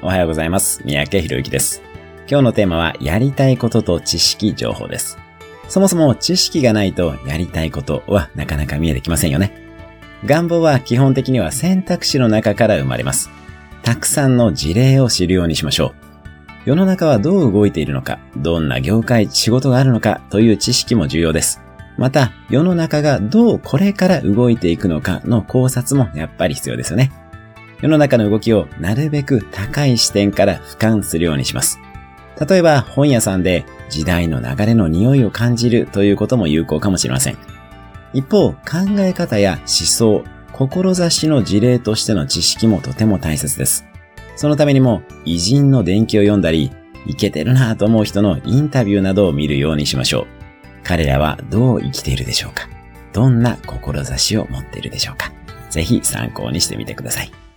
おはようございます。三宅博之です。今日のテーマは、やりたいことと知識情報です。そもそも知識がないとやりたいことはなかなか見えてきませんよね。願望は基本的には選択肢の中から生まれます。たくさんの事例を知るようにしましょう。世の中はどう動いているのか、どんな業界、仕事があるのかという知識も重要です。また、世の中がどうこれから動いていくのかの考察もやっぱり必要ですよね。世の中の動きをなるべく高い視点から俯瞰するようにします。例えば本屋さんで時代の流れの匂いを感じるということも有効かもしれません。一方、考え方や思想、志の事例としての知識もとても大切です。そのためにも偉人の伝記を読んだり、イケてるなぁと思う人のインタビューなどを見るようにしましょう。彼らはどう生きているでしょうかどんな志を持っているでしょうかぜひ参考にしてみてください。